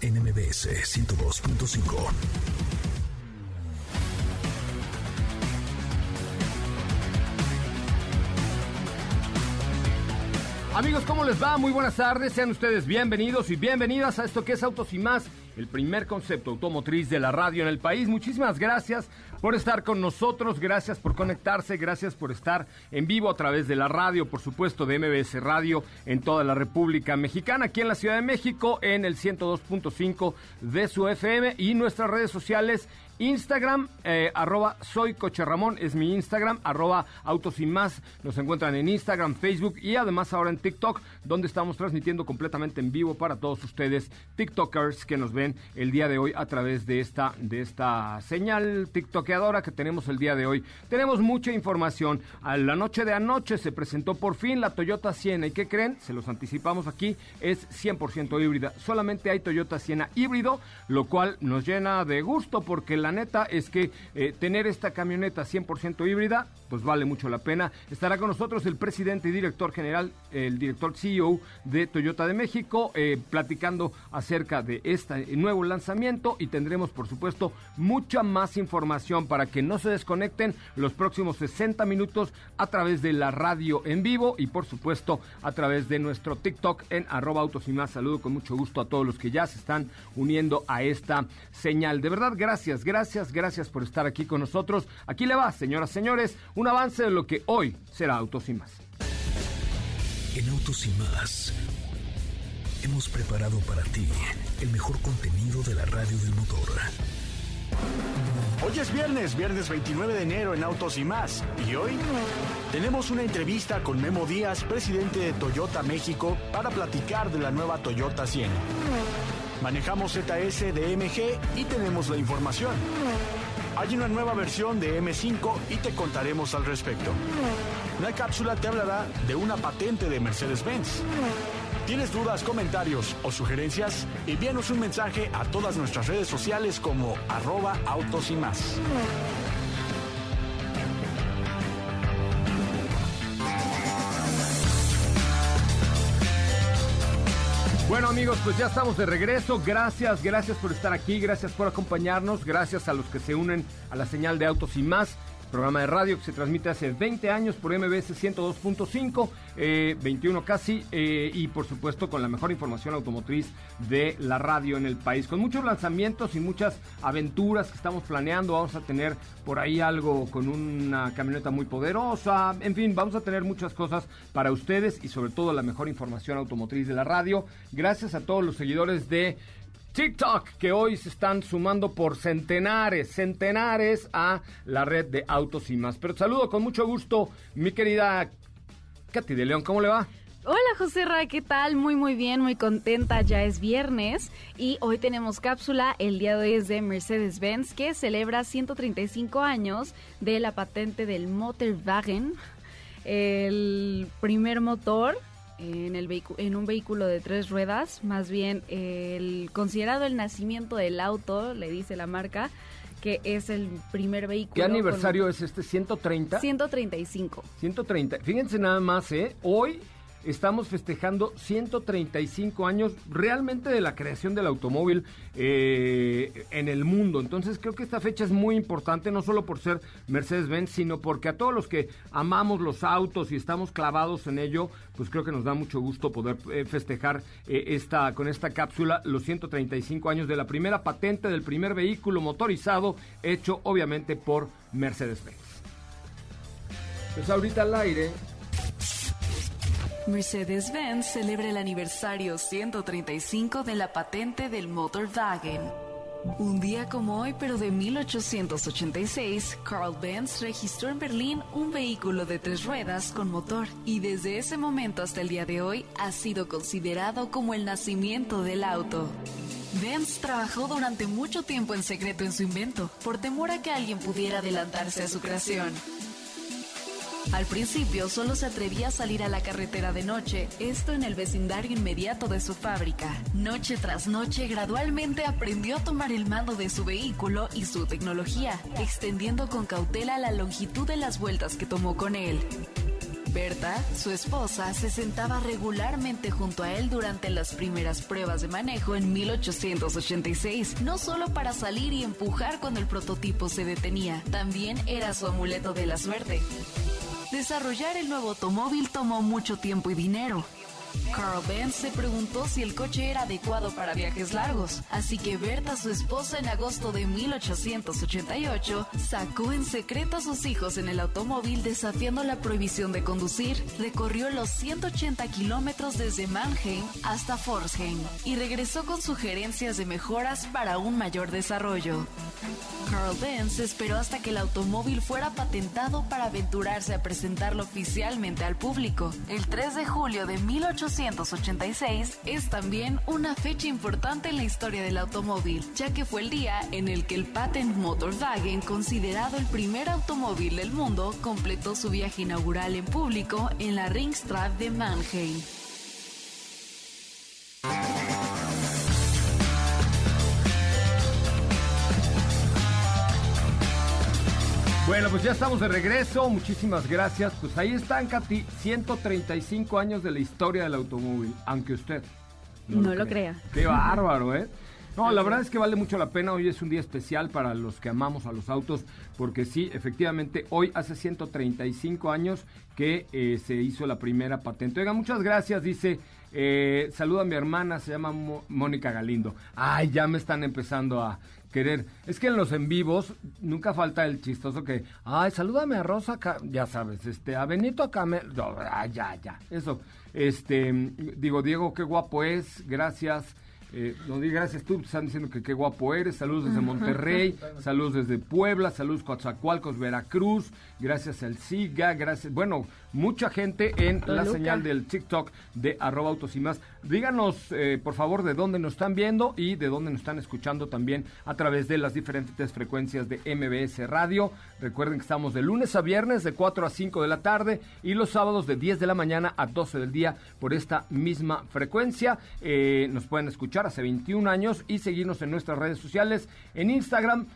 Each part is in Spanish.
en MBS 102.5. Amigos, ¿cómo les va? Muy buenas tardes, sean ustedes bienvenidos y bienvenidas a esto que es Autos y más, el primer concepto automotriz de la radio en el país. Muchísimas gracias por estar con nosotros, gracias por conectarse, gracias por estar en vivo a través de la radio, por supuesto de MBS Radio en toda la República Mexicana, aquí en la Ciudad de México en el 102.5 de su FM y nuestras redes sociales Instagram, eh, arroba soy es mi Instagram, arroba Autos y Más. Nos encuentran en Instagram, Facebook y además ahora en TikTok, donde estamos transmitiendo completamente en vivo para todos ustedes, TikTokers que nos ven el día de hoy a través de esta, de esta señal TikTokeadora que tenemos el día de hoy. Tenemos mucha información. A la noche de anoche se presentó por fin la Toyota Siena. ¿Y qué creen? Se los anticipamos aquí, es 100% híbrida. Solamente hay Toyota Siena híbrido, lo cual nos llena de gusto porque la la neta es que eh, tener esta camioneta 100% híbrida, pues vale mucho la pena. Estará con nosotros el presidente y director general, el director CEO de Toyota de México, eh, platicando acerca de este nuevo lanzamiento y tendremos, por supuesto, mucha más información para que no se desconecten los próximos 60 minutos a través de la radio en vivo y, por supuesto, a través de nuestro TikTok en arroba autos y más. Saludo con mucho gusto a todos los que ya se están uniendo a esta señal. De verdad, gracias, gracias Gracias, gracias por estar aquí con nosotros. Aquí le va, señoras, señores, un avance de lo que hoy será Autos y Más. En Autos y Más hemos preparado para ti el mejor contenido de la radio del motor. Hoy es viernes, viernes 29 de enero en Autos y más. Y hoy tenemos una entrevista con Memo Díaz, presidente de Toyota México, para platicar de la nueva Toyota Siena. Manejamos ZS de MG y tenemos la información. Hay una nueva versión de M5 y te contaremos al respecto. La cápsula te hablará de una patente de Mercedes-Benz. ¿Tienes dudas, comentarios o sugerencias? Envíanos un mensaje a todas nuestras redes sociales como arroba autos y más. Bueno amigos, pues ya estamos de regreso. Gracias, gracias por estar aquí, gracias por acompañarnos, gracias a los que se unen a la señal de autos y más programa de radio que se transmite hace 20 años por MBS 102.5, 21 casi, eh, y por supuesto con la mejor información automotriz de la radio en el país. Con muchos lanzamientos y muchas aventuras que estamos planeando, vamos a tener por ahí algo con una camioneta muy poderosa, en fin, vamos a tener muchas cosas para ustedes y sobre todo la mejor información automotriz de la radio. Gracias a todos los seguidores de TikTok, que hoy se están sumando por centenares, centenares a la red de autos y más. Pero saludo con mucho gusto, mi querida Katy de León, ¿cómo le va? Hola José Ra, ¿qué tal? Muy muy bien, muy contenta, ya es viernes y hoy tenemos cápsula, el día de hoy es de Mercedes-Benz que celebra 135 años de la patente del Motorwagen, el primer motor en, el en un vehículo de tres ruedas, más bien el considerado el nacimiento del auto, le dice la marca, que es el primer vehículo. ¿Qué aniversario es este? ¿130? 135. 130. Fíjense nada más, ¿eh? Hoy estamos festejando 135 años realmente de la creación del automóvil eh, en el mundo. Entonces creo que esta fecha es muy importante, no solo por ser Mercedes-Benz, sino porque a todos los que amamos los autos y estamos clavados en ello, pues creo que nos da mucho gusto poder eh, festejar eh, esta, con esta cápsula los 135 años de la primera patente del primer vehículo motorizado hecho obviamente por Mercedes-Benz. Pues ahorita al aire Mercedes-Benz celebra el aniversario 135 de la patente del Motorwagen. Un día como hoy, pero de 1886, Carl Benz registró en Berlín un vehículo de tres ruedas con motor y desde ese momento hasta el día de hoy ha sido considerado como el nacimiento del auto. Benz trabajó durante mucho tiempo en secreto en su invento, por temor a que alguien pudiera adelantarse a su creación. Al principio solo se atrevía a salir a la carretera de noche, esto en el vecindario inmediato de su fábrica. Noche tras noche gradualmente aprendió a tomar el mando de su vehículo y su tecnología, extendiendo con cautela la longitud de las vueltas que tomó con él. Berta, su esposa, se sentaba regularmente junto a él durante las primeras pruebas de manejo en 1886, no solo para salir y empujar cuando el prototipo se detenía, también era su amuleto de la suerte. Desarrollar el nuevo automóvil tomó mucho tiempo y dinero. Carl Benz se preguntó si el coche era adecuado para viajes largos, así que Berta, su esposa, en agosto de 1888, sacó en secreto a sus hijos en el automóvil desafiando la prohibición de conducir. Recorrió los 180 kilómetros desde Mannheim hasta Forsheim y regresó con sugerencias de mejoras para un mayor desarrollo. Carl Benz esperó hasta que el automóvil fuera patentado para aventurarse a presentarlo oficialmente al público. El 3 de julio de 1886 es también una fecha importante en la historia del automóvil, ya que fue el día en el que el Patent Motorwagen, considerado el primer automóvil del mundo, completó su viaje inaugural en público en la Ringstraße de Mannheim. Bueno, pues ya estamos de regreso. Muchísimas gracias. Pues ahí están, Katy, 135 años de la historia del automóvil, aunque usted no, lo, crea. Qué bárbaro, ¿eh? No, la verdad es que vale mucho la pena. Hoy es un día especial para los que amamos a los autos, porque sí, efectivamente, hoy hace 135 años que eh, se hizo la primera patente. Oiga, muchas gracias, dice. Eh, saluda a mi hermana, se llama Mónica Galindo. Ay, ya me están empezando a querer. Es que en los en vivos nunca falta el chistoso que, ay, salúdame a Rosa, ya sabes, este, a Benito Camel, no, ya, ya, eso. Este, digo, Diego, qué guapo es, gracias. Eh, no di gracias tú, te están diciendo que qué guapo eres. Saludos desde Monterrey, saludos desde Puebla, saludos Coatzacoalcos, Veracruz. Gracias al SIGA, gracias. Bueno, mucha gente en la señal del TikTok de arroba autos y más. Díganos, eh, por favor, de dónde nos están viendo y de dónde nos están escuchando también a través de las diferentes frecuencias de MBS Radio. Recuerden que estamos de lunes a viernes de 4 a 5 de la tarde y los sábados de 10 de la mañana a 12 del día por esta misma frecuencia. Eh, nos pueden escuchar hace 21 años y seguirnos en nuestras redes sociales, en Instagram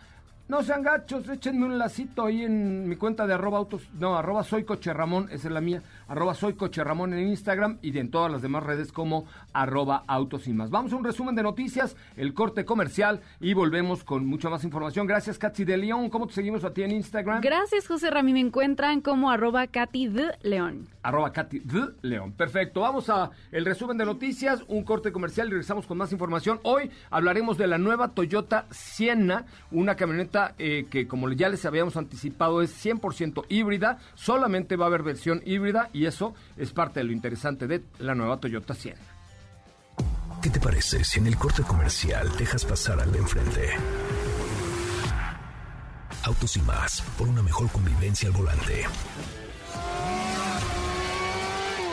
no sean gachos, échenme un lacito ahí en mi cuenta de arroba autos, no, arroba soy coche Ramón, esa es la mía, arroba soy coche Ramón en Instagram y en todas las demás redes como arroba autos y más. Vamos a un resumen de noticias, el corte comercial y volvemos con mucha más información. Gracias, Katy de León. ¿Cómo te seguimos a ti en Instagram? Gracias, José Ramí. Me encuentran como arroba Katy de León. Arroba Katy León. Perfecto. Vamos a el resumen de noticias, un corte comercial y regresamos con más información. Hoy hablaremos de la nueva Toyota Sienna, una camioneta eh, que como ya les habíamos anticipado es 100% híbrida, solamente va a haber versión híbrida y eso es parte de lo interesante de la nueva Toyota Sienna. ¿Qué te parece si en el corte comercial dejas pasar al de enfrente? Autos y más, por una mejor convivencia al volante.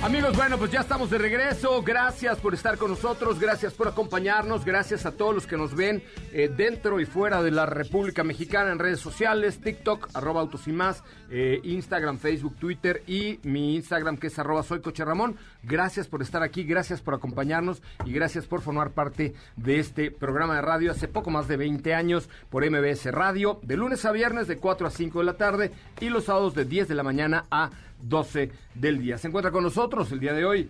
Amigos, bueno, pues ya estamos de regreso. Gracias por estar con nosotros, gracias por acompañarnos, gracias a todos los que nos ven eh, dentro y fuera de la República Mexicana en redes sociales, TikTok, arroba autos y más, eh, Instagram, Facebook, Twitter y mi Instagram que es arroba soy Coche Ramón. Gracias por estar aquí, gracias por acompañarnos y gracias por formar parte de este programa de radio hace poco más de 20 años por MBS Radio, de lunes a viernes de 4 a 5 de la tarde y los sábados de 10 de la mañana a 12 del día. Se encuentra con nosotros el día de hoy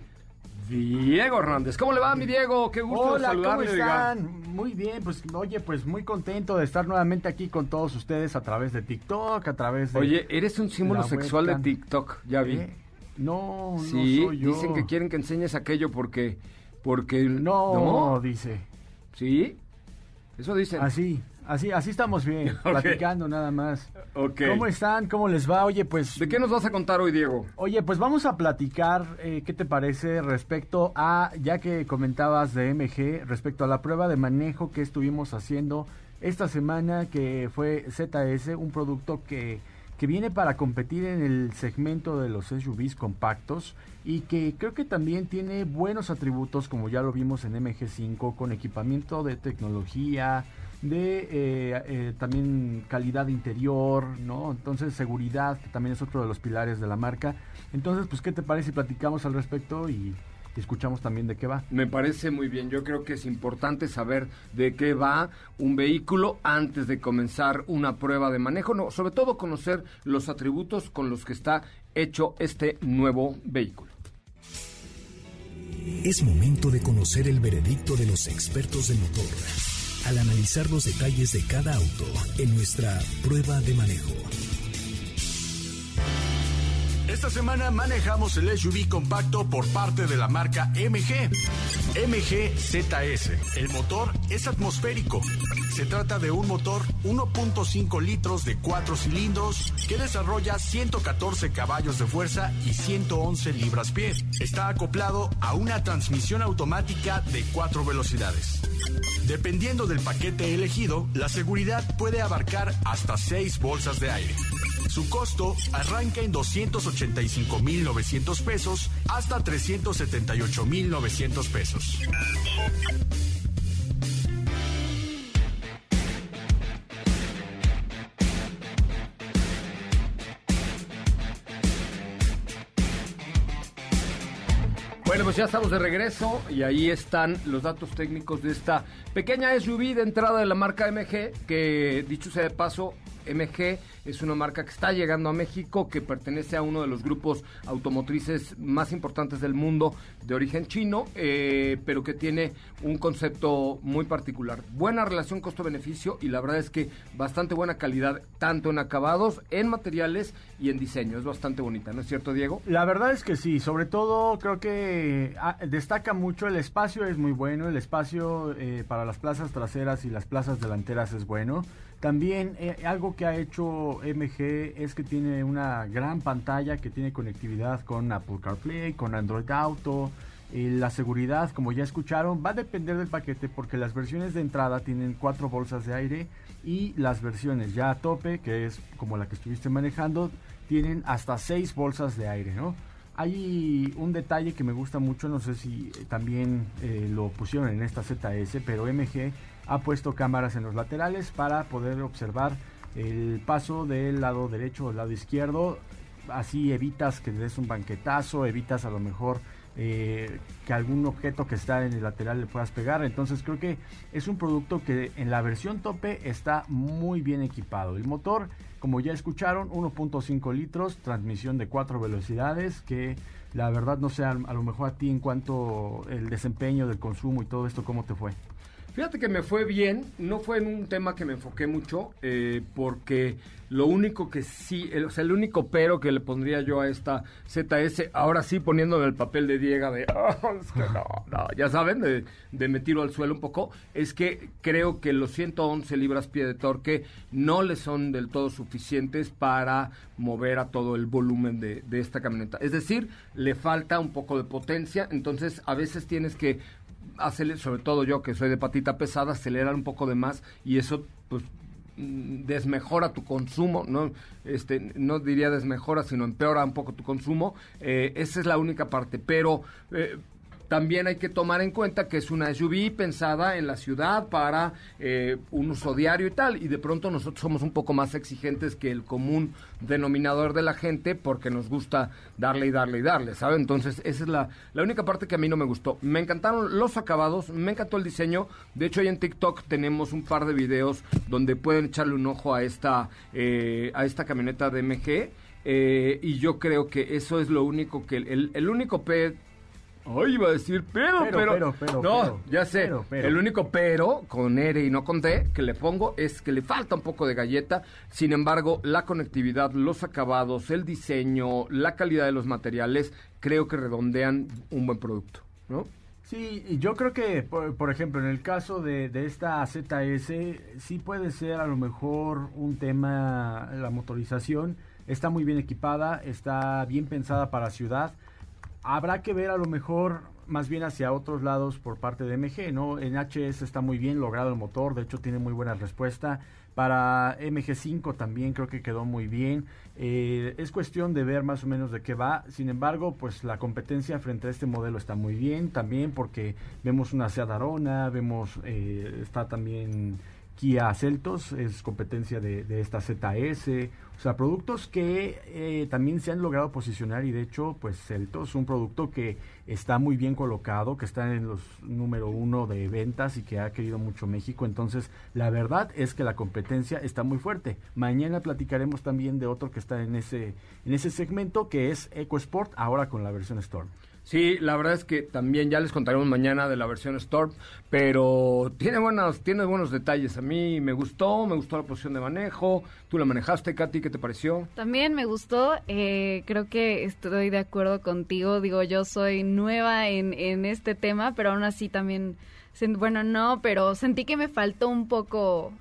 Diego Hernández. ¿Cómo le va, mi Diego? Qué gusto Hola, saludarle. ¿cómo están? Muy bien, pues oye, pues muy contento de estar nuevamente aquí con todos ustedes a través de TikTok, a través de... Oye, eres un símbolo sexual webcam. de TikTok, ya vi. ¿Eh? No, sí, no soy yo. dicen que quieren que enseñes aquello porque... porque No, dice. ¿Sí? Eso dicen. Así, así, así estamos bien, platicando nada más. ¿Cómo están? ¿Cómo les va? Oye, pues... ¿De qué nos vas a contar hoy, Diego? Oye, pues vamos a platicar, eh, ¿qué te parece respecto a, ya que comentabas de MG, respecto a la prueba de manejo que estuvimos haciendo esta semana, que fue ZS, un producto que, que viene para competir en el segmento de los SUVs compactos y que creo que también tiene buenos atributos, como ya lo vimos en MG5, con equipamiento de tecnología, de eh, eh, también calidad interior, ¿no? Entonces seguridad, que también es otro de los pilares de la marca. Entonces, pues, ¿qué te parece si platicamos al respecto y, y escuchamos también de qué va? Me parece muy bien. Yo creo que es importante saber de qué va un vehículo antes de comenzar una prueba de manejo. No, sobre todo conocer los atributos con los que está hecho este nuevo vehículo. Es momento de conocer el veredicto de los expertos del motor al analizar los detalles de cada auto en nuestra prueba de manejo. Esta semana manejamos el SUV compacto por parte de la marca MG. MG ZS. El motor es atmosférico. Se trata de un motor 1.5 litros de 4 cilindros que desarrolla 114 caballos de fuerza y 111 libras-pie. Está acoplado a una transmisión automática de 4 velocidades. Dependiendo del paquete elegido, la seguridad puede abarcar hasta 6 bolsas de aire. Su costo arranca en 285.900 pesos hasta 378.900 pesos. Bueno, pues ya estamos de regreso y ahí están los datos técnicos de esta pequeña SUV de entrada de la marca MG, que dicho sea de paso, MG es una marca que está llegando a México, que pertenece a uno de los grupos automotrices más importantes del mundo de origen chino, eh, pero que tiene un concepto muy particular. Buena relación costo-beneficio y la verdad es que bastante buena calidad, tanto en acabados, en materiales y en diseño. Es bastante bonita, ¿no es cierto, Diego? La verdad es que sí, sobre todo creo que ah, destaca mucho el espacio es muy bueno, el espacio eh, para las plazas traseras y las plazas delanteras es bueno. También eh, algo que ha hecho MG es que tiene una gran pantalla que tiene conectividad con Apple CarPlay, con Android Auto. Eh, la seguridad, como ya escucharon, va a depender del paquete porque las versiones de entrada tienen cuatro bolsas de aire y las versiones ya a tope, que es como la que estuviste manejando, tienen hasta seis bolsas de aire. Hay un detalle que me gusta mucho, no sé si también eh, lo pusieron en esta ZS, pero MG ha puesto cámaras en los laterales para poder observar el paso del lado derecho o del lado izquierdo. Así evitas que des un banquetazo, evitas a lo mejor eh, que algún objeto que está en el lateral le puedas pegar. Entonces creo que es un producto que en la versión tope está muy bien equipado. El motor, como ya escucharon, 1.5 litros, transmisión de 4 velocidades, que la verdad no sé a lo mejor a ti en cuanto el desempeño del consumo y todo esto, ¿cómo te fue? Fíjate que me fue bien, no fue en un tema que me enfoqué mucho, eh, porque lo único que sí, el, o sea, el único pero que le pondría yo a esta ZS, ahora sí poniéndome el papel de Diego de, "Ah, es que no, no", ya saben, de, de me tiro al suelo un poco, es que creo que los 111 libras pie de torque no le son del todo suficientes para mover a todo el volumen de, de esta camioneta. Es decir, le falta un poco de potencia, entonces a veces tienes que hacerle, sobre todo yo que soy de patita pesada, acelerar un poco de más y eso pues mm, desmejora tu consumo, no, este, no diría desmejora, sino empeora un poco tu consumo. Eh, esa es la única parte, pero eh, también hay que tomar en cuenta que es una SUV pensada en la ciudad para eh, un uso diario y tal, y de pronto nosotros somos un poco más exigentes que el común denominador de la gente porque nos gusta darle y darle y darle, ¿sabe? Entonces esa es la, la única parte que a mí no me gustó. Me encantaron los acabados, me encantó el diseño, de hecho ahí en TikTok tenemos un par de videos donde pueden echarle un ojo a esta, eh, a esta camioneta de MG. Eh, y yo creo que eso es lo único que el, el único P Ay, iba a decir pero, pero. pero, no, ya sé. El único pero, con R y no con D, que le pongo es que le falta un poco de galleta. Sin embargo, la conectividad, los acabados, el diseño, la calidad de los materiales, creo que redondean un buen producto, ¿no? Sí, y yo creo que, por, ejemplo, en el caso de, de, esta ZS, sí puede ser a lo mejor un tema, la motorización está muy bien equipada, está bien pensada para ciudad habrá que ver a lo mejor más bien hacia otros lados por parte de MG, ¿no? En HS está muy bien logrado el motor, de hecho tiene muy buena respuesta. Para MG5 también creo que quedó muy bien. Eh, es cuestión de ver más o menos de qué va. Sin embargo, pues la competencia frente a este modelo está muy bien también porque vemos una Seat Arona, vemos, eh, está también Kia Celtos, es competencia de, esta ZS. O sea, productos que eh, también se han logrado posicionar y de hecho, pues Celtos un producto que está muy bien colocado, que está en los número uno de ventas y que ha querido mucho México. Entonces, la verdad es que la competencia está muy fuerte. Mañana platicaremos también de otro que está en ese, en ese segmento, que es EcoSport, ahora con la versión Storm. Sí, la verdad es que también ya les contaremos mañana de la versión Storm, pero tiene buenos, tiene buenos detalles. A mí me gustó, me gustó la posición de manejo. Tú la manejaste, Katy, ¿qué te pareció? También me gustó. Eh, creo que estoy de acuerdo contigo. Digo, yo soy nueva en, en este tema, pero aún así también, bueno, no, pero sentí que me faltó un poco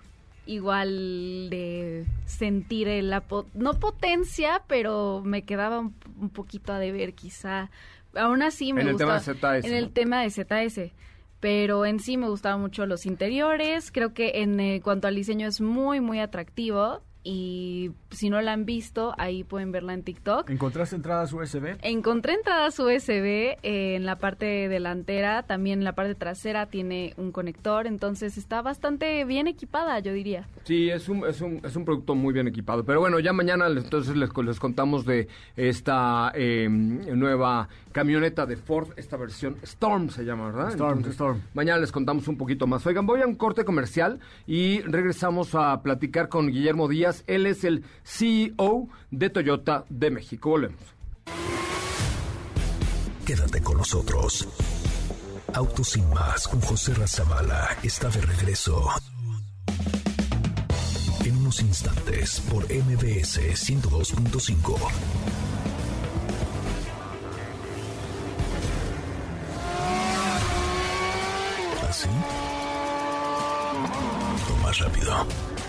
igual de sentir la no potencia, pero me quedaba un poquito a deber quizá aún así me en gusta. El tema de ZS, en el tema de ZS. Pero en sí me gustaban mucho los interiores. Creo que en eh, cuanto al diseño es muy, muy atractivo y si no la han visto, ahí pueden verla en TikTok. ¿Encontraste entradas USB? Encontré entradas USB eh, en la parte delantera, también en la parte trasera tiene un conector, entonces está bastante bien equipada, yo diría. Sí, es un, es un, es un producto muy bien equipado. Pero bueno, ya mañana entonces les, les contamos de esta eh, nueva camioneta de Ford, esta versión Storm se llama, ¿verdad? Storm, Storm. Mañana les contamos un poquito más. Oigan, voy a un corte comercial y regresamos a platicar con Guillermo Díaz. Él es el CEO de Toyota de México. Volvemos. Quédate con nosotros. Autos sin más con José Razabala está de regreso. En unos instantes por MBS 102.5. ¿Así? Más rápido.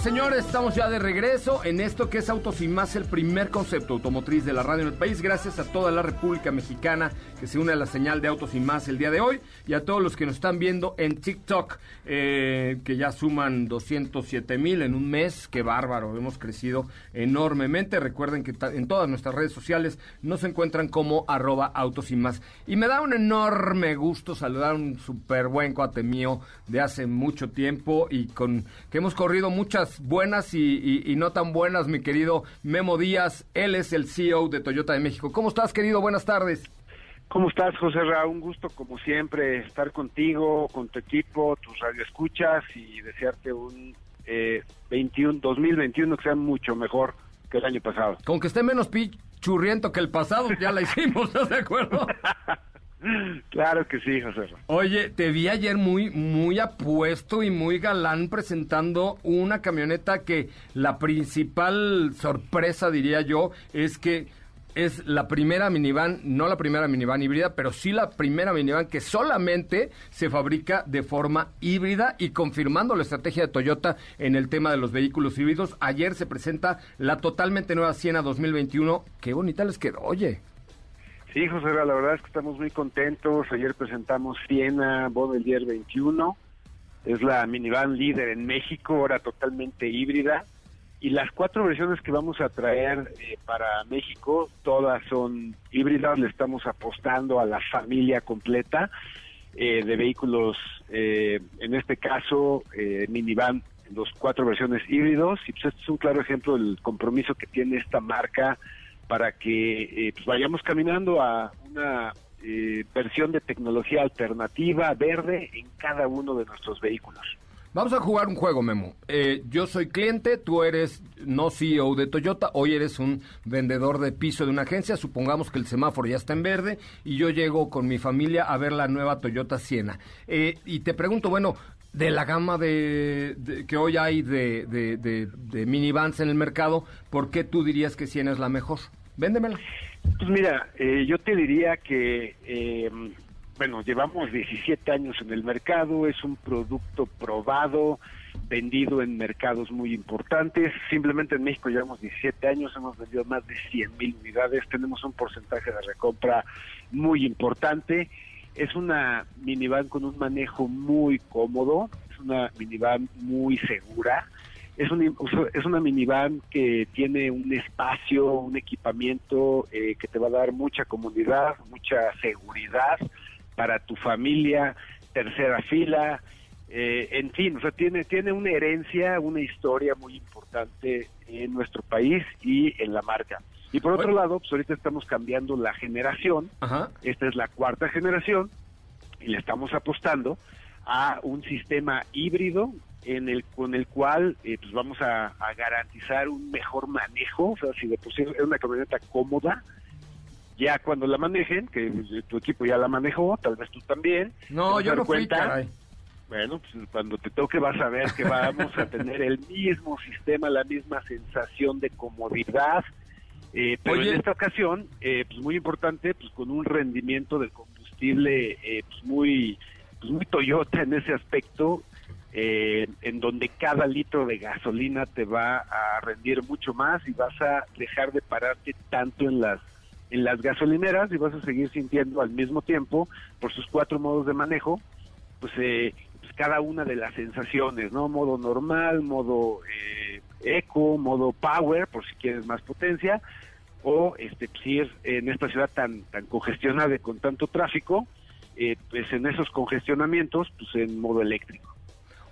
Señores, estamos ya de regreso en esto que es Autos y Más, el primer concepto automotriz de la radio en el país. Gracias a toda la República Mexicana que se une a la señal de Autos y Más el día de hoy y a todos los que nos están viendo en TikTok, eh, que ya suman 207 mil en un mes. Qué bárbaro, hemos crecido enormemente. Recuerden que en todas nuestras redes sociales nos encuentran como arroba Autos y Más. Y me da un enorme gusto saludar a un súper buen cuate mío de hace mucho tiempo y con que hemos corrido muchas buenas y, no tan buenas, mi querido Memo Díaz. Él es el CEO de Toyota de México. ¿Cómo estás, querido? Buenas tardes. ¿Cómo estás, José Ra? Un gusto, como siempre, estar contigo, con tu equipo, tus radioescuchas y desearte un eh, 21, 2021 que sea mucho mejor que el año pasado. Con que esté menos pichurriento que el pasado, ya la hicimos, ¿estás de acuerdo? Claro que sí, José. Oye, te vi ayer muy, muy apuesto y muy galán presentando una camioneta que la principal sorpresa, diría yo, es que es la primera minivan, no la primera minivan híbrida, pero sí la primera minivan que solamente se fabrica de forma híbrida y confirmando la estrategia de Toyota en el tema de los vehículos híbridos. Ayer se presenta la totalmente nueva Siena 2021. Qué bonita les quedó, oye. Sí, José, la verdad es que estamos muy contentos. Ayer presentamos Siena Baudelaire 21. Es la minivan líder en México, ahora totalmente híbrida. Y las cuatro versiones que vamos a traer eh, para México, todas son híbridas. Le estamos apostando a la familia completa eh, de vehículos, eh, en este caso, minivan, dos cuatro versiones híbridos. Y pues este es un claro ejemplo del compromiso que tiene esta marca para que eh, pues vayamos caminando a una eh, versión de tecnología alternativa, verde, en cada uno de nuestros vehículos. Vamos a jugar un juego, Memo. Eh, yo soy cliente, tú eres no CEO de Toyota, hoy eres un vendedor de piso de una agencia, supongamos que el semáforo ya está en verde y yo llego con mi familia a ver la nueva Toyota Siena. y te pregunto, bueno, de la gama de, que hoy hay de, minivans en el mercado, ¿por qué tú dirías que Siena es la mejor? Véndemela. Pues mira, eh, yo te diría que, eh, bueno, llevamos 17 años en el mercado, es un producto probado, vendido en mercados muy importantes. Simplemente en México llevamos 17 años, hemos vendido más de 100 mil unidades, tenemos un porcentaje de recompra muy importante es una minivan con un manejo muy cómodo, es una minivan muy segura, es, un, es una minivan que tiene un espacio, un equipamiento eh, que te va a dar mucha comodidad, mucha seguridad para tu familia, tercera fila, eh, en fin, o sea, tiene, tiene una herencia, una historia muy importante en nuestro país y en la marca. Y por otro lado, pues ahorita estamos cambiando la generación. Esta es la cuarta generación y le estamos apostando a un sistema híbrido en el con el cual eh, pues vamos a, garantizar un mejor manejo, o sea, si de por sí es una camioneta cómoda, ya cuando la manejen, que tu equipo ya la manejó, tal vez tú también. No, yo no fui, caray. Bueno, pues cuando te toque vas a ver que vamos a tener el mismo sistema, la misma sensación de comodidad, eh, pero en esta ocasión, eh, pues muy importante, pues con un rendimiento del combustible eh, pues muy, pues muy Toyota en ese aspecto, en donde cada litro de gasolina te va a rendir mucho más y vas a dejar de pararte tanto en las en las gasolineras y vas a seguir sintiendo al mismo tiempo por sus cuatro modos de manejo pues, pues cada una de las sensaciones no modo normal modo eco modo power por si quieres más potencia o este si es en esta ciudad tan tan congestionada con tanto tráfico eh, pues en esos congestionamientos pues en modo eléctrico.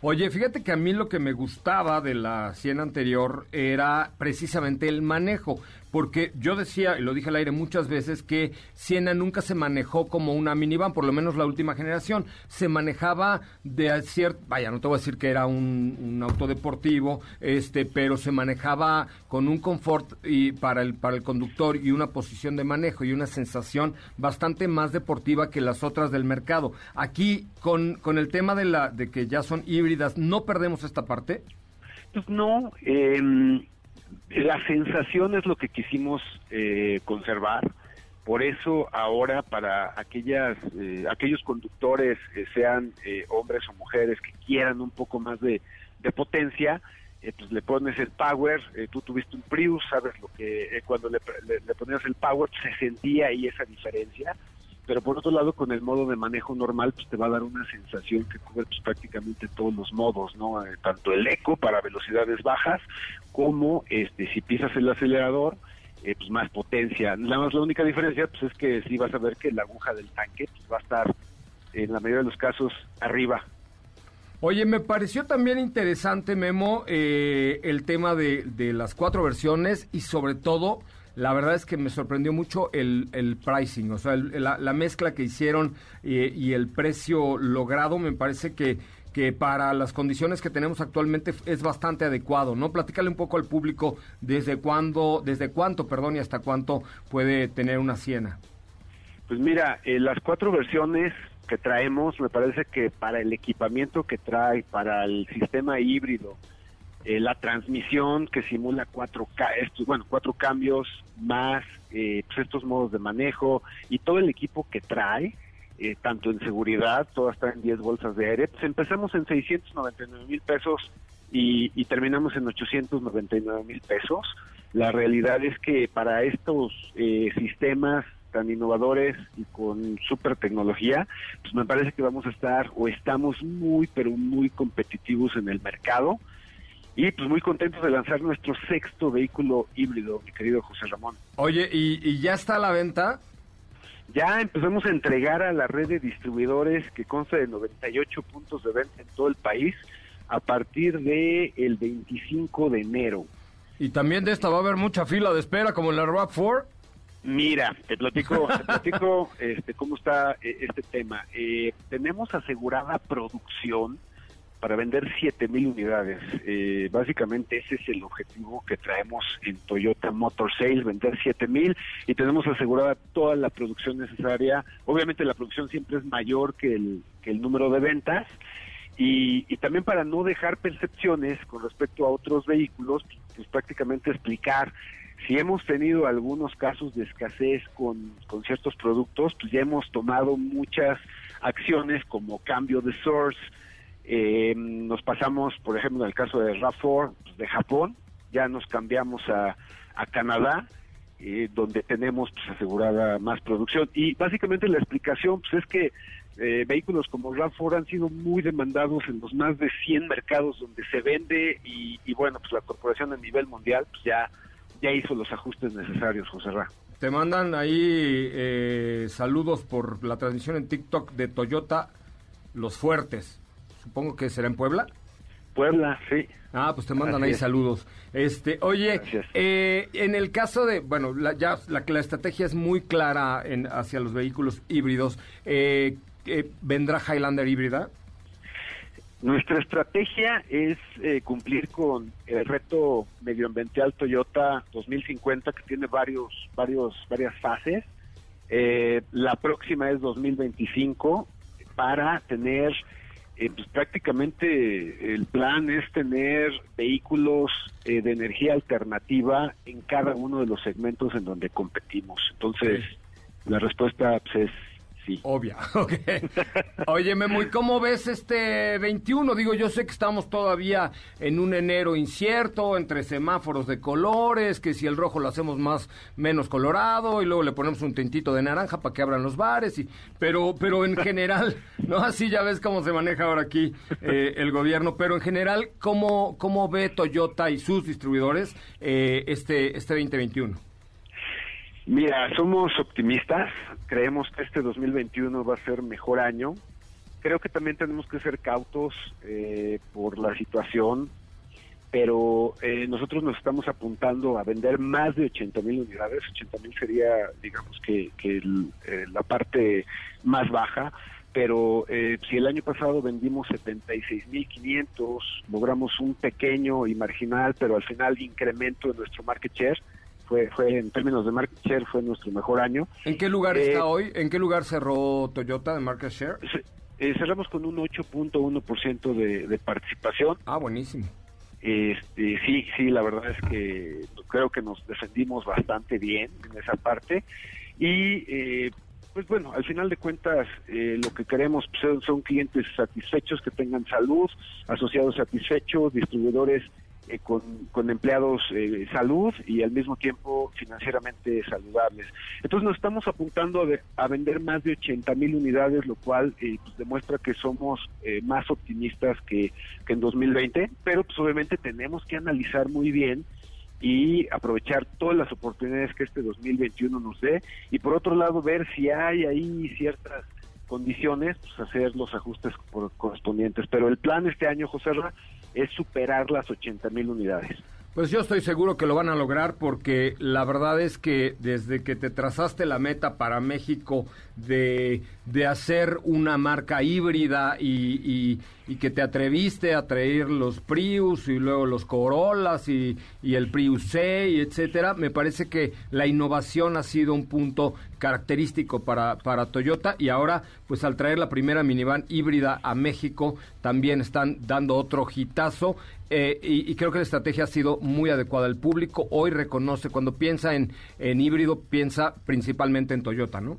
Oye, fíjate que a mí lo que me gustaba de la Siena anterior era precisamente el manejo porque yo decía, y lo dije al aire muchas veces, que Siena nunca se manejó como una minivan, por lo menos la última generación. Se manejaba de cierto, vaya, no te voy a decir que era un, auto deportivo, este, pero se manejaba con un confort y para el, para el conductor y una posición de manejo y una sensación bastante más deportiva que las otras del mercado. Aquí, con, con el tema de, la, de que ya son híbridas, ¿no perdemos esta parte? Pues no, eh, la sensación es lo que quisimos eh, conservar. Por eso ahora para aquellas, eh, aquellos conductores, sean eh, hombres o mujeres, que quieran un poco más de, potencia, eh, pues le pones el power, eh, tú tuviste un Prius, sabes lo que eh, cuando le, le, ponías el power se sentía ahí esa diferencia, pero por otro lado con el modo de manejo normal pues te va a dar una sensación que cubre pues, prácticamente todos los modos, ¿no? tanto el eco para velocidades bajas como este si pisas el acelerador, pues más potencia. Nada más la única diferencia pues es que sí vas a ver que la aguja del tanque pues, va a estar en la mayoría de los casos arriba Oye, me pareció también interesante, Memo, eh, el tema de, las cuatro versiones y sobre todo, la verdad es que me sorprendió mucho el, pricing, o sea, la, mezcla que hicieron eh, y el precio logrado, me parece que, que para las condiciones que tenemos actualmente es bastante adecuado, ¿no? Platícale un poco al público desde cuándo, desde cuánto, perdón, y hasta cuánto puede tener una Siena. Pues mira, eh, las cuatro versiones que traemos, me parece que para el equipamiento que trae, para el sistema híbrido, eh, la transmisión que simula cuatro, estos, bueno, cuatro cambios más eh, pues estos modos de manejo y todo el equipo que trae, eh, tanto en seguridad, todas traen 10 bolsas de aire, pues empezamos en 699 mil pesos y, y terminamos en 899 mil pesos. La realidad es que para estos sistemas tan innovadores y con super tecnología, pues me parece que vamos a estar o estamos muy, pero muy competitivos en el mercado y pues muy contentos de lanzar nuestro sexto vehículo híbrido, mi querido José Ramón. Oye, ¿y, ya está a la venta? Ya empezamos a entregar a la red de distribuidores que consta de 98 puntos de venta en todo el país a partir de el 25 de enero. Y también de esta va a haber mucha fila de espera como en la RAV4. Mira, te platico, te platico este, cómo está eh, este tema. Eh, tenemos asegurada producción para vender 7 mil unidades. Eh, básicamente ese es el objetivo que traemos en Toyota Motor Sales, vender 7 mil y tenemos asegurada toda la producción necesaria. Obviamente la producción siempre es mayor que el, número de ventas. Y, y, también para no dejar percepciones con respecto a otros vehículos, pues prácticamente explicar si hemos tenido algunos casos de escasez con, ciertos productos, pues ya hemos tomado muchas acciones como cambio de source. Eh, nos pasamos, por ejemplo, en el caso de RAV4 pues de Japón, ya nos cambiamos a, Canadá, eh, donde tenemos pues, asegurada más producción. Y básicamente la explicación pues, es que eh, vehículos como RAV4 han sido muy demandados en los más de 100 mercados donde se vende y, y bueno, pues la corporación a nivel mundial pues ya ya hizo los ajustes necesarios, José Ra. Te mandan ahí eh, saludos por la transmisión en TikTok de Toyota Los Fuertes. Supongo que será en Puebla. Puebla, sí. Ah, pues te mandan ahí saludos. Este, oye, eh, en el caso de, bueno, la, ya la, la estrategia es muy clara en, hacia los vehículos híbridos. Eh, ¿Vendrá Highlander híbrida? Nuestra estrategia es eh, cumplir con el reto medioambiental Toyota 2050 que tiene varios, varios, varias fases. Eh, la próxima es 2025 para tener, eh, pues prácticamente el plan es tener vehículos de energía alternativa en cada uno de los segmentos en donde competimos. Entonces, la respuesta pues, es Sí. Obvia, ok. Oye, Memo, ¿y cómo ves este 21? Digo, yo sé que estamos todavía en un enero incierto, entre semáforos de colores, que si el rojo lo hacemos más, menos colorado, y luego le ponemos un tintito de naranja para que abran los bares, y, pero, pero en general, ¿no? Así ya ves cómo se maneja ahora aquí eh, el gobierno, pero en general, ¿cómo, ¿cómo ve Toyota y sus distribuidores eh, este, este 2021? Mira, somos optimistas, creemos que este 2021 va a ser mejor año. Creo que también tenemos que ser cautos eh, por la situación, pero eh, nosotros nos estamos apuntando a vender más de 80 mil unidades. 80 mil sería, digamos, que, eh, la parte más baja pero si el año pasado vendimos 76.500, logramos un pequeño y marginal, pero al final incremento de nuestro market share, fue, fue en términos de market share fue nuestro mejor año. ¿En qué lugar está eh, hoy? ¿En qué lugar cerró Toyota de market share? Eh, cerramos con un 8.1% de, de participación. Ah, buenísimo. Este, sí, sí, la verdad es que creo que nos defendimos bastante bien en esa parte y eh, pues bueno, al final de cuentas lo que queremos son, son clientes satisfechos que tengan salud, asociados satisfechos, distribuidores eh, con, con, empleados eh, salud y al mismo tiempo financieramente saludables. Entonces nos estamos apuntando a, vender más de 80 mil unidades, lo cual eh, pues demuestra que somos más optimistas que, que en 2020, pero pues obviamente tenemos que analizar muy bien y aprovechar todas las oportunidades que este 2021 nos dé y por otro lado ver si hay ahí ciertas condiciones, pues hacer los ajustes correspondientes. Pero el plan este año, José Ra, es superar las 80 mil unidades. Pues yo estoy seguro que lo van a lograr porque la verdad es que desde que te trazaste la meta para México de, de hacer una marca híbrida y, y, que te atreviste a traer los Prius y luego los Corollas y, y el Prius C y etcétera, me parece que la innovación ha sido un punto característico para, para Toyota y ahora pues al traer la primera minivan híbrida a México también están dando otro hitazo eh, y, creo que la estrategia ha sido muy adecuada. El público hoy reconoce, cuando piensa en, en híbrido, piensa principalmente en Toyota, ¿no?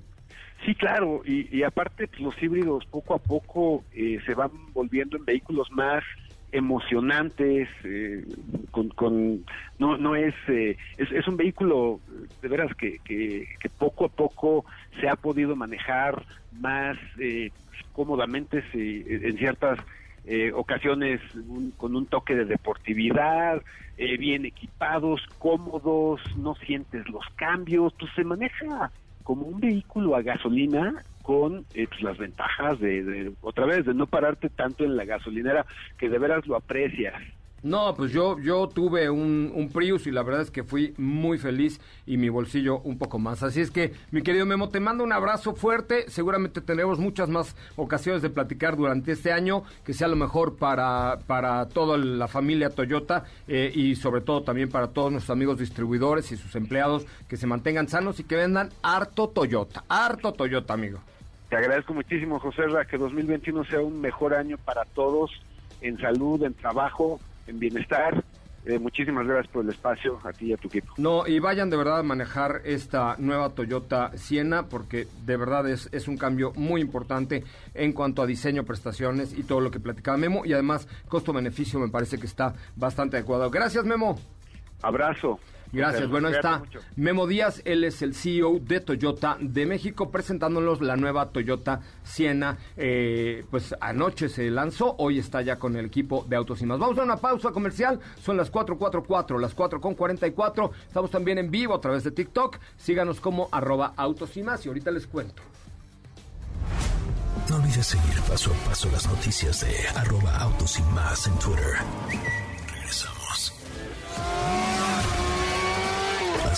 Sí, claro, y, aparte pues, los híbridos poco a poco eh, se van volviendo en vehículos más emocionantes, eh, con, con, no, no es, eh, es, es, un vehículo de veras que, que, poco a poco se ha podido manejar más cómodamente en ciertas ocasiones con un toque de deportividad, bien equipados, cómodos, no sientes los cambios, pues se maneja como un vehículo a gasolina con eh, pues, las ventajas de, otra vez, de no pararte tanto en la gasolinera, que de veras lo aprecias. No, pues yo, yo tuve un, un, Prius y la verdad es que fui muy feliz y mi bolsillo un poco más. Así es que, mi querido Memo, te mando un abrazo fuerte. Seguramente tendremos muchas más ocasiones de platicar durante este año, que sea lo mejor para, para toda la familia Toyota eh, y sobre todo también para todos nuestros amigos distribuidores y sus empleados que se mantengan sanos y que vendan harto Toyota. Harto Toyota, amigo. Te agradezco muchísimo, José Ra, que 2021 sea un mejor año para todos en salud, en trabajo en bienestar. Eh, muchísimas gracias por el espacio, a ti y a tu equipo. No, y vayan de verdad a manejar esta nueva Toyota Siena, porque de verdad es, es un cambio muy importante en cuanto a diseño, prestaciones y todo lo que platicaba Memo. Y además, costo-beneficio me parece que está bastante adecuado. Gracias, Memo. Abrazo. Gracias. Bueno, está Memo Díaz, él es el CEO de Toyota de México, presentándonos la nueva Toyota Siena. Eh, pues anoche se lanzó, hoy está ya con el equipo de Autos y Más. Vamos a una pausa comercial, son las 444, las 4 con 44. Estamos también en vivo a través de TikTok. Síganos como arroba Autos y Más y ahorita les cuento. No olvides seguir paso a paso las noticias de arroba Autos y Más en Twitter.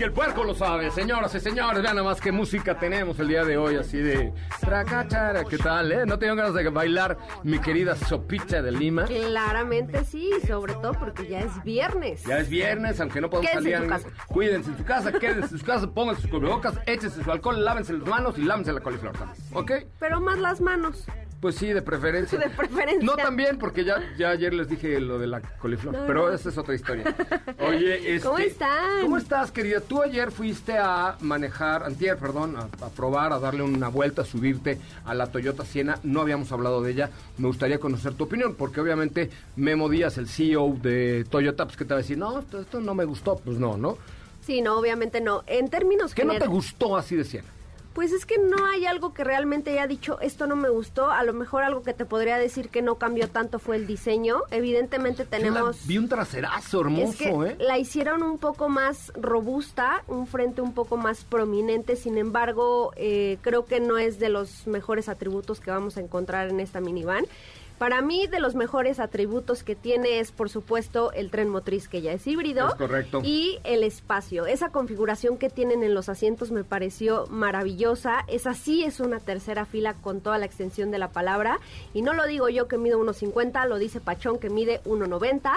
Y el puerco lo sabe, señoras y señores. Vean nada más qué música tenemos el día de hoy, así de tracachara. ¿Qué tal, eh? ¿No tengo ganas de bailar mi querida sopita de Lima? Claramente sí, sobre todo porque ya es viernes. Ya es viernes, aunque no podemos Quédense salir. en su casa. Cuídense en su casa, quédense en su casa, pónganse sus cubrebocas, échense su alcohol, lávense las manos y lávense la coliflor también. ¿Ok? Pero más las manos. Pues sí, de preferencia. De preferencia. No también, porque ya, ya ayer les dije lo de la coliflor, No, pero no. esa es otra historia. Oye, este, ¿Cómo están? ¿Cómo estás, querida? Tú ayer fuiste a manejar, antier, perdón, a, a probar, a darle una vuelta, a subirte a la Toyota Siena. No habíamos hablado de ella. Me gustaría conocer tu opinión, porque obviamente Memo Díaz, el CEO de Toyota, pues que te va a decir, no, esto, esto no me gustó. Pues no, ¿no? Sí, no, obviamente no. En términos ¿Qué no te gustó así de Siena? Pues es que no hay algo que realmente haya dicho, esto no me gustó. A lo mejor algo que te podría decir que no cambió tanto fue el diseño. Evidentemente la- tenemos... vi un traserazo hermoso, Es que ¿eh? la hicieron un poco más robusta, un frente un poco más prominente, sin embargo, eh, creo que no es de los mejores atributos que vamos a encontrar en esta minivan. Para mí, de los mejores atributos que tiene es, por supuesto, el tren motriz, que ya es híbrido. Es correcto. Y el espacio. Esa configuración que tienen en los asientos me pareció maravillosa. Esa sí es una tercera fila con toda la extensión de la palabra. Y no lo digo yo que mido 1,50, lo dice Pachón que mide 1,90.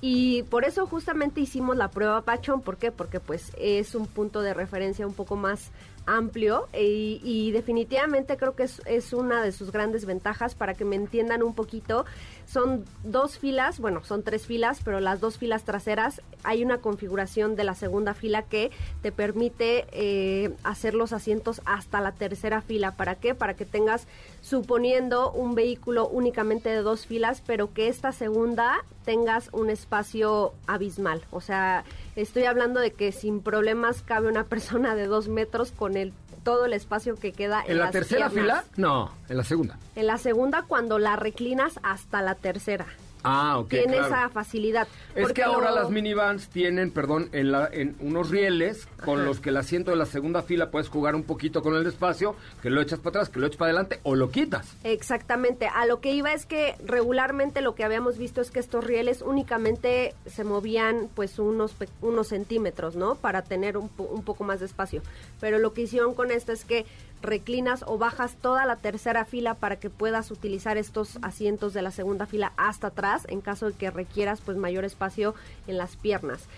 Y por eso justamente hicimos la prueba Pachón. ¿Por qué? Porque pues es un punto de referencia un poco más amplio y, y definitivamente creo que es, es una de sus grandes ventajas para que me entiendan un poquito. Son dos filas, bueno, son tres filas, pero las dos filas traseras hay una configuración de la segunda fila que te permite eh, hacer los asientos hasta la tercera fila. ¿Para qué? Para que tengas, suponiendo un vehículo únicamente de dos filas, pero que esta segunda tengas un espacio abismal. O sea, estoy hablando de que sin problemas cabe una persona de dos metros con el todo el espacio que queda en, ¿En la tercera piernas. fila? No, en la segunda. En la segunda, cuando la reclinas hasta la tercera. Ah, ok. Tiene claro. esa facilidad. Es que ahora lo- las minivans tienen, perdón, en, la, en unos rieles con los que el asiento de la segunda fila puedes jugar un poquito con el espacio, que lo echas para atrás, que lo echas para adelante o lo quitas. Exactamente. A lo que iba es que regularmente lo que habíamos visto es que estos rieles únicamente se movían pues unos unos centímetros, ¿no? Para tener un, po- un poco más de espacio. Pero lo que hicieron con esto es que reclinas o bajas toda la tercera fila para que puedas utilizar estos asientos de la segunda fila hasta atrás en caso de que requieras pues mayor espacio en las piernas.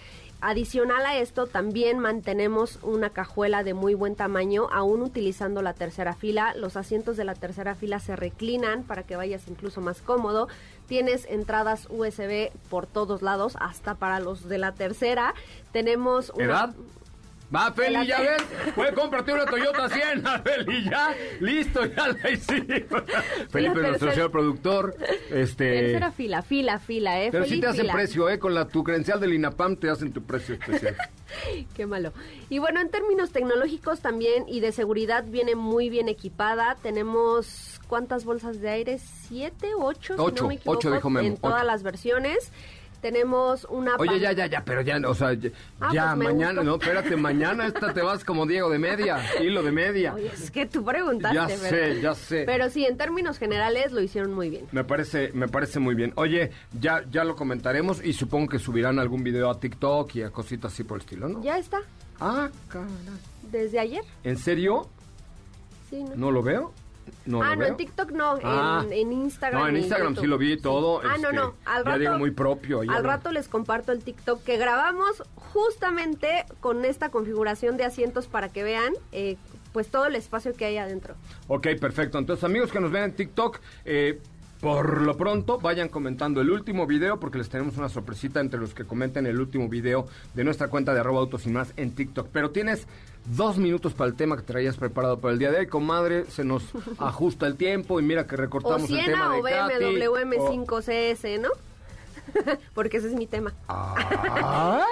Adicional a esto, también mantenemos una cajuela de muy buen tamaño, aún utilizando la tercera fila. Los asientos de la tercera fila se reclinan para que vayas incluso más cómodo. Tienes entradas USB por todos lados, hasta para los de la tercera. Tenemos. ¿Edad? Va, Feli, ya ves. Puede cómprate una Toyota Siena, Feli, ya. Listo, ya la hicimos. Felipe, nuestro señor productor. Este. Tercera fila, fila, fila, ¿eh? Pero sí Feliz te hacen fila. precio, ¿eh? Con la, tu credencial del INAPAM te hacen tu precio especial. Qué malo. Y bueno, en términos tecnológicos también y de seguridad viene muy bien equipada. Tenemos ¿cuántas bolsas de aire? ¿Siete, ocho? si no Ocho, me equivoco, ocho En todas ocho. las versiones. Tenemos una... Oye, ya, ya, ya, pero ya, o sea, ya, Ah, ya, pues mañana, no, espérate, mañana esta te vas como Diego de media, hilo de media. Oye, es que tú preguntaste, Ya sé, ya sé. Pero sí, en términos generales lo hicieron muy bien. Me parece, me parece muy bien. Oye, ya, ya lo comentaremos y supongo que subirán algún video a TikTok y a cositas así por el estilo, ¿no? Ya está, Ah, caray. desde ayer. ¿En serio? Sí, ¿no? ¿No lo veo? No ah, no, veo. en TikTok no, Ah. en, en Instagram. No, en Instagram sí lo vi todo. Ah, no, este, no, al ya rato. digo muy propio. al rato les comparto el TikTok que grabamos justamente con esta configuración de asientos para que vean eh, pues todo el espacio que hay adentro. Ok, perfecto. Entonces, amigos que nos ven en TikTok, eh, por lo pronto vayan comentando el último video porque les tenemos una sorpresita entre los que comenten el último video de nuestra cuenta de arroba autos y más en TikTok. Pero tienes dos minutos para el tema que traías preparado para el día de hoy, comadre. Se nos ajusta el tiempo y mira que O recortamos el tema de o. BMW o- M5CS, ¿no? Porque ese es mi tema. Ay.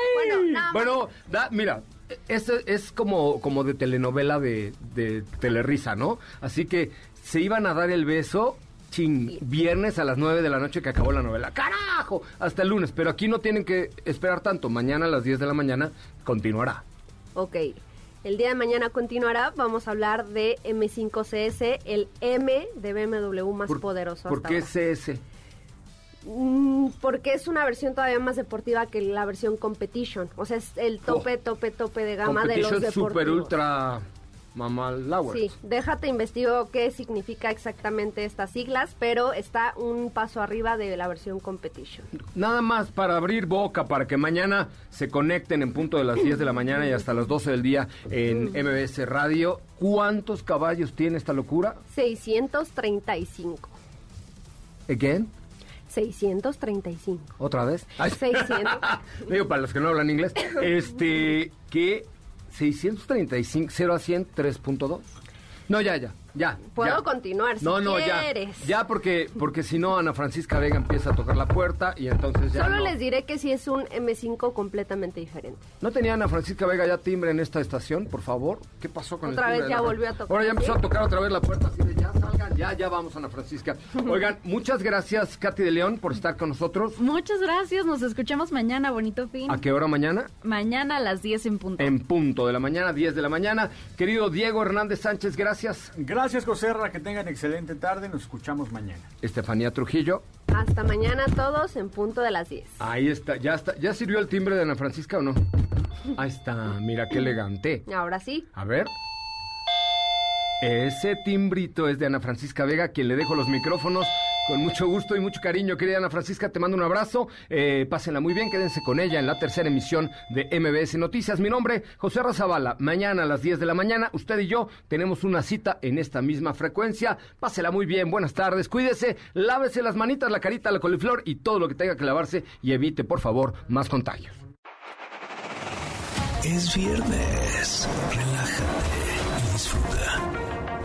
Bueno, da- mira, es, es como, como de telenovela de, de Telerisa, ¿no? Así que se iban a dar el beso chin, viernes a las 9 de la noche que acabó la novela. ¡Carajo! Hasta el lunes. Pero aquí no tienen que esperar tanto. Mañana a las 10 de la mañana continuará. Ok. El día de mañana continuará. Vamos a hablar de M5CS, el M de BMW más ¿Por, poderoso. ¿por hasta qué ahora. CS? Mm, porque es una versión todavía más deportiva que la versión competition. O sea, es el tope, tope, tope de gama de los deportivos. Super Ultra Mamá Lauer. Sí, déjate investigo qué significa exactamente estas siglas, pero está un paso arriba de la versión competition. Nada más para abrir boca, para que mañana se conecten en punto de las 10 de la mañana y hasta las 12 del día en MBS Radio. ¿Cuántos caballos tiene esta locura? 635. Again, 635. otra vez. Ay. 600. Digo, para los que no hablan inglés. Este, que 635, 0 a 100, 3.2. No, ya, ya, ya. Puedo ya. continuar si No, no, quieres. ya. Ya, porque, porque si no, Ana Francisca Vega empieza a tocar la puerta y entonces ya. Solo no. les diré que sí es un M5 completamente diferente. ¿No tenía Ana Francisca Vega ya timbre en esta estación, por favor? ¿Qué pasó con Otra el timbre vez de ya la- volvió a tocar, Ahora ya empezó ¿sí? a tocar otra vez la puerta, así de ya salgan, ya, ya vamos, Ana Francisca. Oigan, muchas gracias, Katy de León, por estar con nosotros. Muchas gracias, nos escuchamos mañana, bonito fin. ¿A qué hora mañana? Mañana a las 10 en punto. En punto de la mañana, 10 de la mañana. Querido Diego Hernández Sánchez, gracias. Gracias, Joserra, que tengan excelente tarde. Nos escuchamos mañana. Estefanía Trujillo, Hasta mañana todos en punto de las 10. ahí está, ya está. ¿Ya sirvió el timbre de Ana Francisca o no? Ahí está, mira qué elegante. Ahora sí. A ver. Ese timbrito es de Ana Francisca Vega, quien le dejo los micrófonos con mucho gusto y mucho cariño. Querida Ana Francisca, te mando un abrazo. Eh, pásenla muy bien, quédense con ella en la tercera emisión de MBS Noticias. Mi nombre, José Razabala. Mañana a las 10 de la mañana, usted y yo tenemos una cita en esta misma frecuencia. Pásela muy bien, buenas tardes, cuídese, lávese las manitas, la carita, la coliflor y todo lo que tenga que lavarse y evite, por favor, más contagios. Es viernes. Relájate y disfruta.